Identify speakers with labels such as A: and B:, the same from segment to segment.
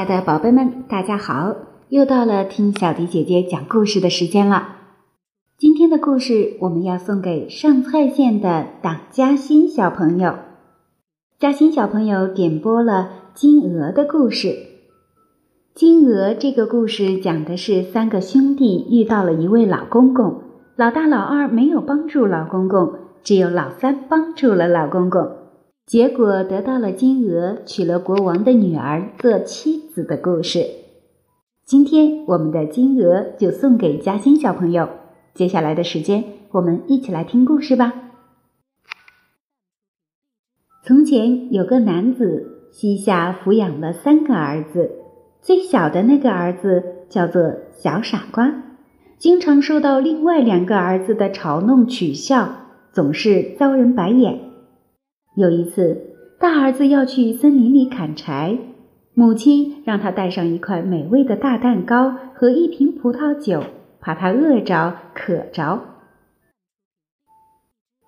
A: 亲爱的宝贝们，大家好！又到了听小迪姐姐讲故事的时间了。今天的故事我们要送给上蔡县的党嘉欣小朋友。嘉欣小朋友点播了金鹅的故事。金鹅这个故事讲的是三个兄弟遇到了一位老公公，老大、老二没有帮助老公公，只有老三帮助了老公公。结果得到了金鹅，娶了国王的女儿做妻子的故事。今天我们的金鹅就送给嘉欣小朋友。接下来的时间，我们一起来听故事吧。从前有个男子，膝下抚养了三个儿子，最小的那个儿子叫做小傻瓜，经常受到另外两个儿子的嘲弄取笑，总是遭人白眼。有一次，大儿子要去森林里砍柴，母亲让他带上一块美味的大蛋糕和一瓶葡萄酒，怕他饿着渴着。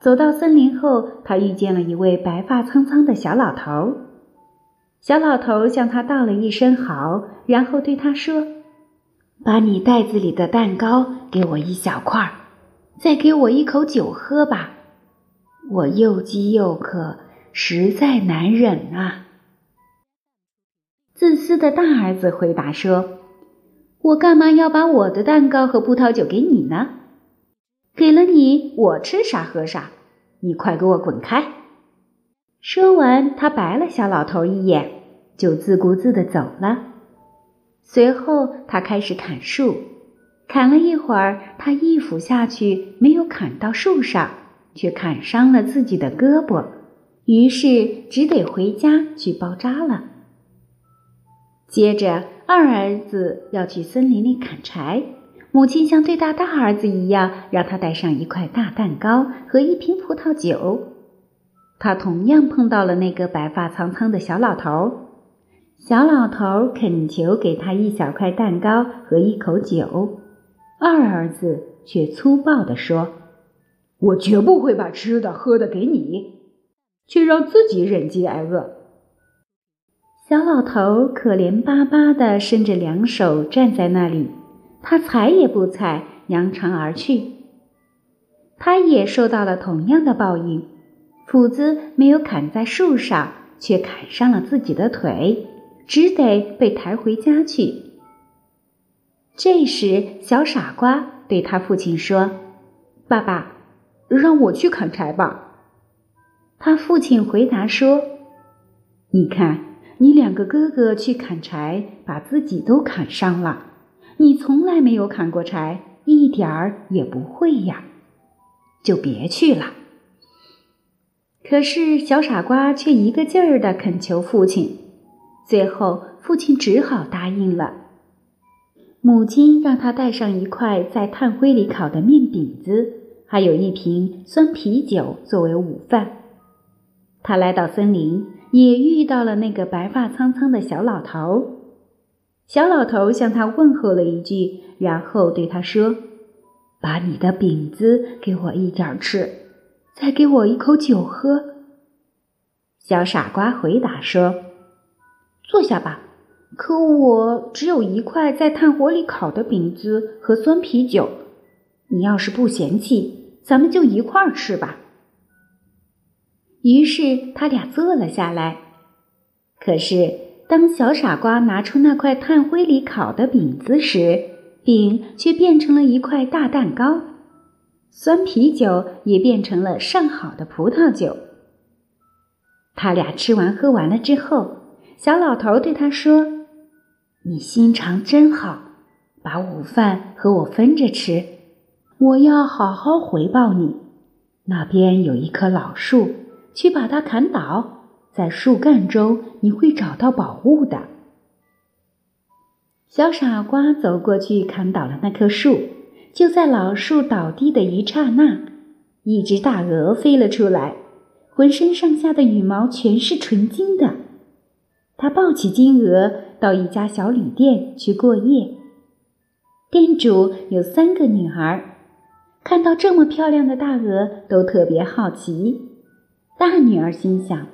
A: 走到森林后，他遇见了一位白发苍苍的小老头。小老头向他道了一声好，然后对他说：“把你袋子里的蛋糕给我一小块，再给我一口酒喝吧。”我又饥又渴，实在难忍啊！自私的大儿子回答说：“我干嘛要把我的蛋糕和葡萄酒给你呢？给了你，我吃啥喝啥，你快给我滚开！”说完，他白了小老头一眼，就自顾自的走了。随后，他开始砍树，砍了一会儿，他一斧下去，没有砍到树上。却砍伤了自己的胳膊，于是只得回家去包扎了。接着，二儿子要去森林里砍柴，母亲像对待大儿子一样，让他带上一块大蛋糕和一瓶葡萄酒。他同样碰到了那个白发苍苍的小老头，小老头恳求给他一小块蛋糕和一口酒，二儿子却粗暴地说。我绝不会把吃的喝的给你，却让自己忍饥挨饿。小老头可怜巴巴的伸着两手站在那里，他踩也不踩，扬长而去。他也受到了同样的报应，斧子没有砍在树上，却砍伤了自己的腿，只得被抬回家去。这时，小傻瓜对他父亲说：“爸爸。”让我去砍柴吧，他父亲回答说：“你看，你两个哥哥去砍柴，把自己都砍伤了。你从来没有砍过柴，一点儿也不会呀，就别去了。”可是小傻瓜却一个劲儿的恳求父亲，最后父亲只好答应了。母亲让他带上一块在炭灰里烤的面饼子。还有一瓶酸啤酒作为午饭。他来到森林，也遇到了那个白发苍苍的小老头。小老头向他问候了一句，然后对他说：“把你的饼子给我一点吃，再给我一口酒喝。”小傻瓜回答说：“坐下吧，可我只有一块在炭火里烤的饼子和酸啤酒。你要是不嫌弃。”咱们就一块儿吃吧。于是他俩坐了下来。可是当小傻瓜拿出那块炭灰里烤的饼子时，饼却变成了一块大蛋糕，酸啤酒也变成了上好的葡萄酒。他俩吃完喝完了之后，小老头对他说：“你心肠真好，把午饭和我分着吃。”我要好好回报你。那边有一棵老树，去把它砍倒，在树干中你会找到宝物的。小傻瓜走过去砍倒了那棵树，就在老树倒地的一刹那，一只大鹅飞了出来，浑身上下的羽毛全是纯金的。他抱起金鹅到一家小旅店去过夜，店主有三个女儿。看到这么漂亮的大鹅，都特别好奇。大女儿心想：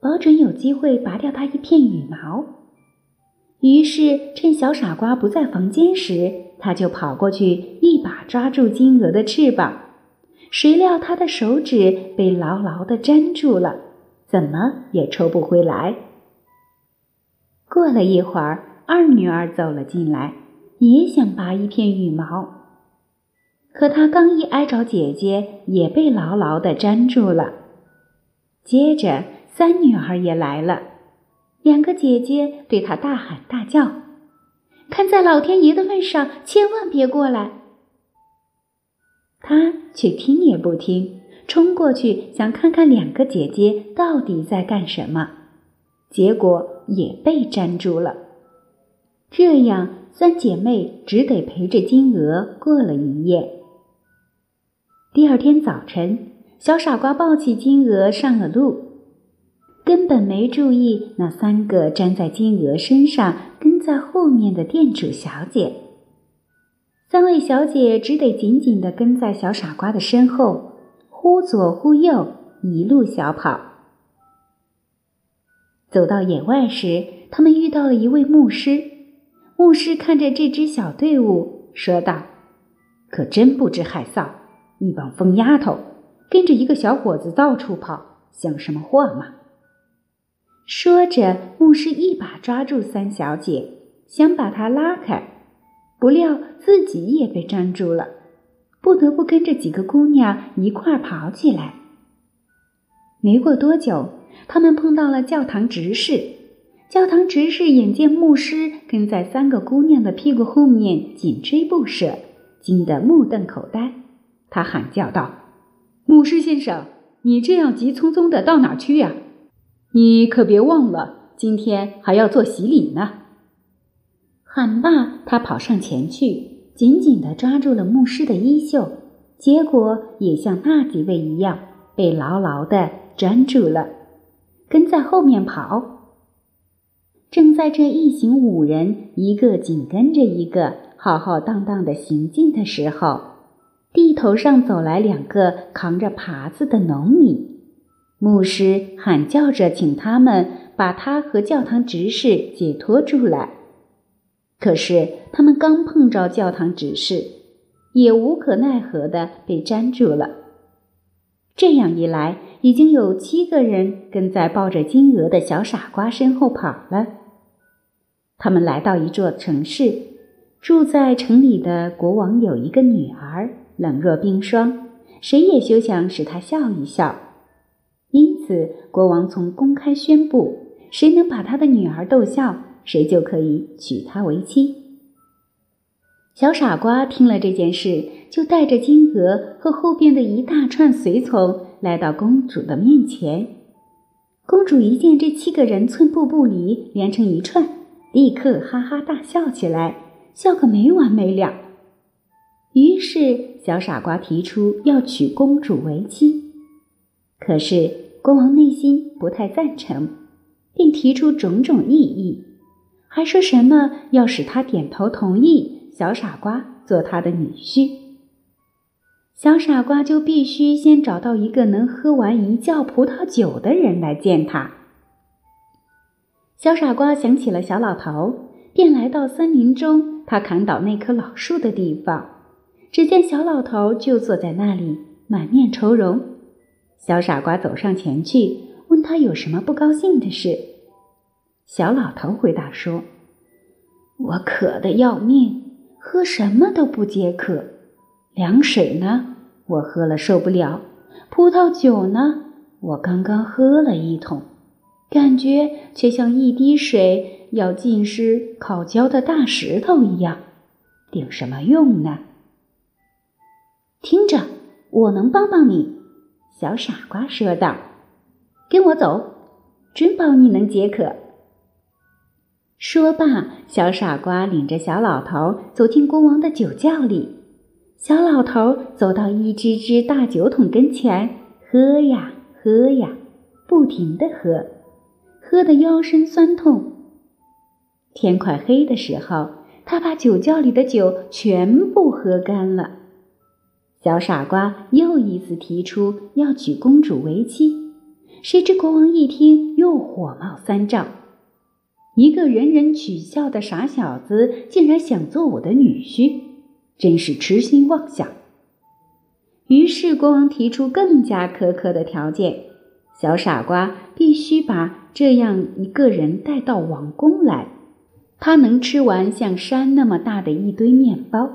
A: 保准有机会拔掉它一片羽毛。于是趁小傻瓜不在房间时，他就跑过去，一把抓住金鹅的翅膀。谁料他的手指被牢牢地粘住了，怎么也抽不回来。过了一会儿，二女儿走了进来，也想拔一片羽毛，可她刚一挨着姐姐，也被牢牢地粘住了。接着，三女儿也来了，两个姐姐对她大喊大叫：“看在老天爷的份上，千万别过来！”她却听也不听，冲过去想看看两个姐姐到底在干什么，结果也被粘住了。这样，三姐妹只得陪着金鹅过了一夜。第二天早晨，小傻瓜抱起金鹅上了路，根本没注意那三个粘在金鹅身上、跟在后面的店主小姐。三位小姐只得紧紧地跟在小傻瓜的身后，忽左忽右，一路小跑。走到野外时，他们遇到了一位牧师。牧师看着这支小队伍，说道：“可真不知害臊！一帮疯丫头，跟着一个小伙子到处跑，像什么话吗？”说着，牧师一把抓住三小姐，想把她拉开，不料自己也被粘住了，不得不跟着几个姑娘一块儿跑起来。没过多久，他们碰到了教堂执事。教堂执事眼见牧师跟在三个姑娘的屁股后面紧追不舍，惊得目瞪口呆。他喊叫道：“牧师先生，你这样急匆匆的到哪去呀？你可别忘了，今天还要做洗礼呢。”喊罢，他跑上前去，紧紧的抓住了牧师的衣袖，结果也像那几位一样，被牢牢的粘住了，跟在后面跑。正在这一行五人一个紧跟着一个浩浩荡荡的行进的时候，地头上走来两个扛着耙子的农民。牧师喊叫着请他们把他和教堂执事解脱出来。可是他们刚碰着教堂执事，也无可奈何的被粘住了。这样一来，已经有七个人跟在抱着金鹅的小傻瓜身后跑了。他们来到一座城市，住在城里的国王有一个女儿，冷若冰霜，谁也休想使她笑一笑。因此，国王从公开宣布，谁能把他的女儿逗笑，谁就可以娶她为妻。小傻瓜听了这件事，就带着金鹅和后边的一大串随从来到公主的面前。公主一见这七个人寸步不离，连成一串。立刻哈哈大笑起来，笑个没完没了。于是小傻瓜提出要娶公主为妻，可是国王内心不太赞成，并提出种种异议，还说什么要使他点头同意小傻瓜做他的女婿。小傻瓜就必须先找到一个能喝完一窖葡萄酒的人来见他。小傻瓜想起了小老头，便来到森林中他砍倒那棵老树的地方。只见小老头就坐在那里，满面愁容。小傻瓜走上前去，问他有什么不高兴的事。小老头回答说：“我渴得要命，喝什么都不解渴。凉水呢，我喝了受不了；葡萄酒呢，我刚刚喝了一桶。”感觉却像一滴水要浸湿烤焦的大石头一样，顶什么用呢？听着，我能帮帮你。”小傻瓜说道，“跟我走，准保你能解渴。”说罢，小傻瓜领着小老头走进国王的酒窖里。小老头走到一只只大酒桶跟前，喝呀喝呀，不停的喝。喝得腰身酸痛。天快黑的时候，他把酒窖里的酒全部喝干了。小傻瓜又一次提出要娶公主为妻，谁知国王一听又火冒三丈。一个人人取笑的傻小子，竟然想做我的女婿，真是痴心妄想。于是国王提出更加苛刻的条件：小傻瓜必须把这样一个人带到王宫来，他能吃完像山那么大的一堆面包。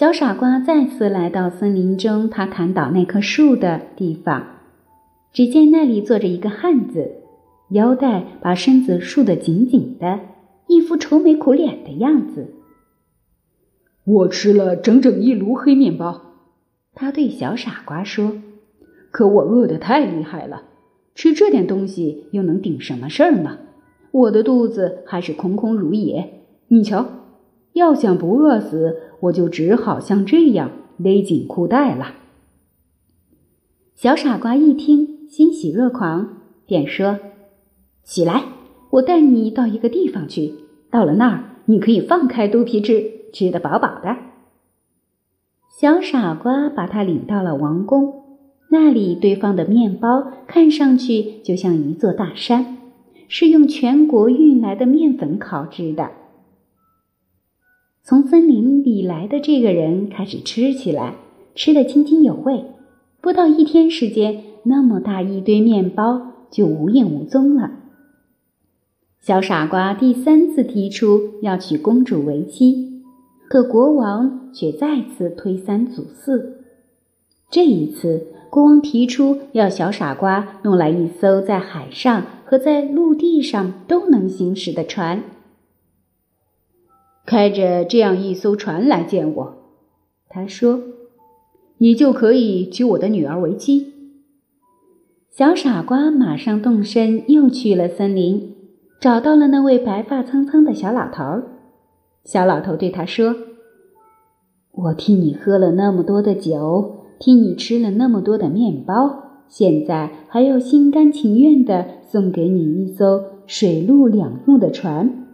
A: 小傻瓜再次来到森林中他砍倒那棵树的地方，只见那里坐着一个汉子。腰带把身子束得紧紧的，一副愁眉苦脸的样子。
B: 我吃了整整一炉黑面包，
A: 他对小傻瓜说：“
B: 可我饿得太厉害了，吃这点东西又能顶什么事儿呢？我的肚子还是空空如也。你瞧，要想不饿死，我就只好像这样勒紧裤带了。”
A: 小傻瓜一听，欣喜若狂，便说。起来，我带你到一个地方去。到了那儿，你可以放开肚皮吃，吃得饱饱的。小傻瓜把他领到了王宫，那里堆放的面包看上去就像一座大山，是用全国运来的面粉烤制的。从森林里来的这个人开始吃起来，吃得津津有味。不到一天时间，那么大一堆面包就无影无踪了。小傻瓜第三次提出要娶公主为妻，可国王却再次推三阻四。这一次，国王提出要小傻瓜弄来一艘在海上和在陆地上都能行驶的船。
B: 开着这样一艘船来见我，他说：“你就可以娶我的女儿为妻。”
A: 小傻瓜马上动身，又去了森林。找到了那位白发苍苍的小老头，小老头对他说：“我替你喝了那么多的酒，替你吃了那么多的面包，现在还要心甘情愿地送给你一艘水陆两用的船。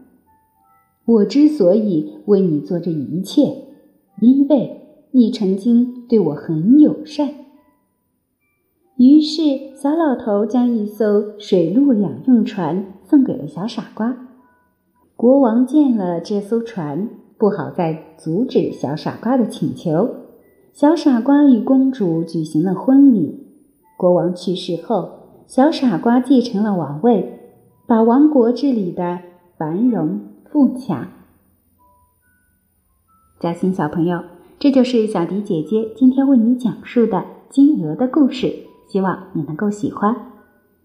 A: 我之所以为你做这一切，因为你曾经对我很友善。”于是，小老头将一艘水陆两用船。送给了小傻瓜。国王见了这艘船，不好再阻止小傻瓜的请求。小傻瓜与公主举行了婚礼。国王去世后，小傻瓜继承了王位，把王国治理的繁荣富强。嘉欣小朋友，这就是小迪姐姐今天为你讲述的金鹅的故事，希望你能够喜欢。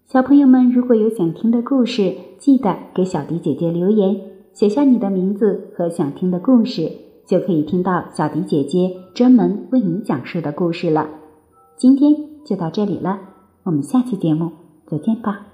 A: 小朋友们，如果有想听的故事，记得给小迪姐姐留言，写下你的名字和想听的故事，就可以听到小迪姐姐专门为你讲述的故事了。今天就到这里了，我们下期节目再见吧。